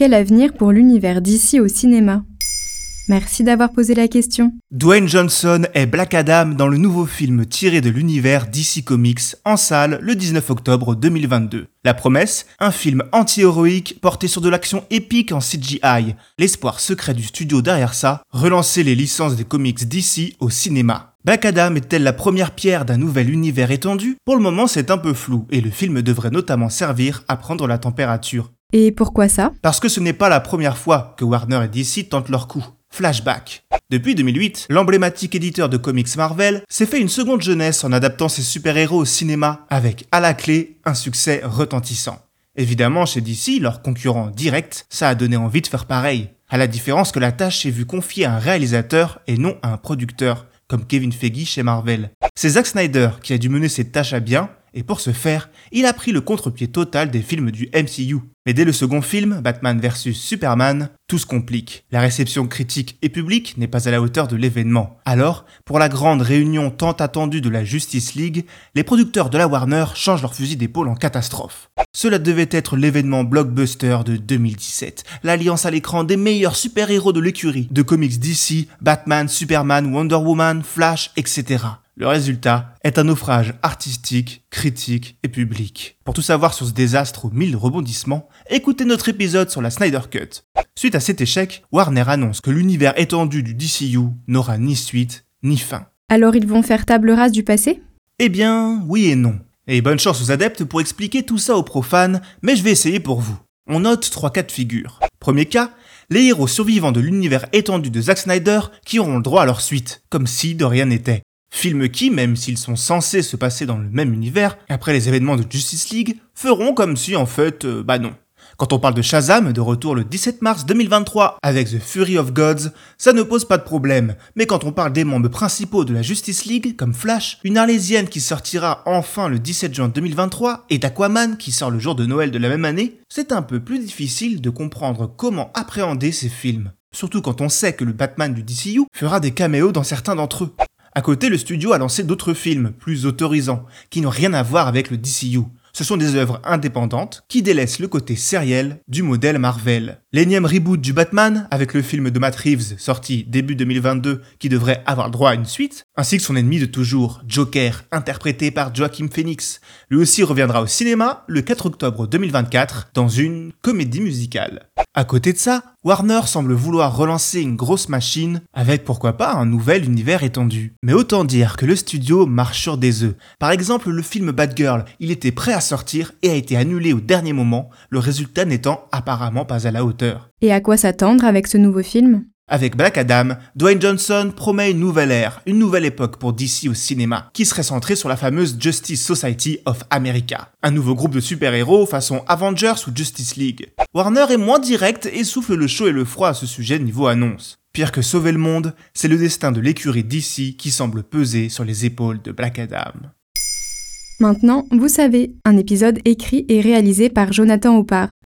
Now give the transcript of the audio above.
Quel avenir pour l'univers d'ici au cinéma? Merci d'avoir posé la question. Dwayne Johnson est Black Adam dans le nouveau film tiré de l'univers DC Comics en salle le 19 octobre 2022. La promesse Un film anti-héroïque porté sur de l'action épique en CGI. L'espoir secret du studio derrière ça, relancer les licences des comics DC au cinéma. Black Adam est-elle la première pierre d'un nouvel univers étendu? Pour le moment, c'est un peu flou et le film devrait notamment servir à prendre la température. Et pourquoi ça? Parce que ce n'est pas la première fois que Warner et DC tentent leur coup. Flashback. Depuis 2008, l'emblématique éditeur de comics Marvel s'est fait une seconde jeunesse en adaptant ses super-héros au cinéma, avec à la clé un succès retentissant. Évidemment, chez DC, leur concurrent direct, ça a donné envie de faire pareil, à la différence que la tâche est vue confiée à un réalisateur et non à un producteur, comme Kevin Feige chez Marvel. C'est Zack Snyder qui a dû mener cette tâche à bien, et pour ce faire, il a pris le contre-pied total des films du MCU. Mais dès le second film, Batman vs Superman, tout se complique. La réception critique et publique n'est pas à la hauteur de l'événement. Alors, pour la grande réunion tant attendue de la Justice League, les producteurs de la Warner changent leur fusil d'épaule en catastrophe. Cela devait être l'événement blockbuster de 2017, l'alliance à l'écran des meilleurs super-héros de l'écurie, de comics DC, Batman, Superman, Wonder Woman, Flash, etc. Le résultat est un naufrage artistique, critique et public. Pour tout savoir sur ce désastre aux mille rebondissements, écoutez notre épisode sur la Snyder Cut. Suite à cet échec, Warner annonce que l'univers étendu du DCU n'aura ni suite ni fin. Alors ils vont faire table rase du passé? Eh bien, oui et non. Et bonne chance aux adeptes pour expliquer tout ça aux profanes, mais je vais essayer pour vous. On note trois cas de figure. Premier cas, les héros survivants de l'univers étendu de Zack Snyder qui auront le droit à leur suite, comme si de rien n'était. Films qui, même s'ils sont censés se passer dans le même univers, après les événements de Justice League, feront comme si en fait, euh, bah non. Quand on parle de Shazam, de retour le 17 mars 2023 avec The Fury of Gods, ça ne pose pas de problème. Mais quand on parle des membres principaux de la Justice League, comme Flash, une Arlésienne qui sortira enfin le 17 juin 2023 et d'Aquaman qui sort le jour de Noël de la même année, c'est un peu plus difficile de comprendre comment appréhender ces films. Surtout quand on sait que le Batman du DCU fera des caméos dans certains d'entre eux. À côté, le studio a lancé d'autres films, plus autorisants, qui n'ont rien à voir avec le DCU. Ce sont des œuvres indépendantes qui délaissent le côté sériel du modèle Marvel. L'énième reboot du Batman, avec le film de Matt Reeves sorti début 2022 qui devrait avoir droit à une suite, ainsi que son ennemi de toujours, Joker, interprété par Joaquin Phoenix. Lui aussi reviendra au cinéma le 4 octobre 2024 dans une comédie musicale. À côté de ça, Warner semble vouloir relancer une grosse machine avec pourquoi pas un nouvel univers étendu. Mais autant dire que le studio marche sur des œufs. Par exemple, le film Bad Girl, il était prêt à sortir et a été annulé au dernier moment, le résultat n'étant apparemment pas à la hauteur. Et à quoi s'attendre avec ce nouveau film? Avec Black Adam, Dwayne Johnson promet une nouvelle ère, une nouvelle époque pour DC au cinéma, qui serait centrée sur la fameuse Justice Society of America, un nouveau groupe de super-héros façon Avengers ou Justice League. Warner est moins direct et souffle le chaud et le froid à ce sujet niveau annonce. Pire que sauver le monde, c'est le destin de l'écurie DC qui semble peser sur les épaules de Black Adam. Maintenant, vous savez, un épisode écrit et réalisé par Jonathan Oppard.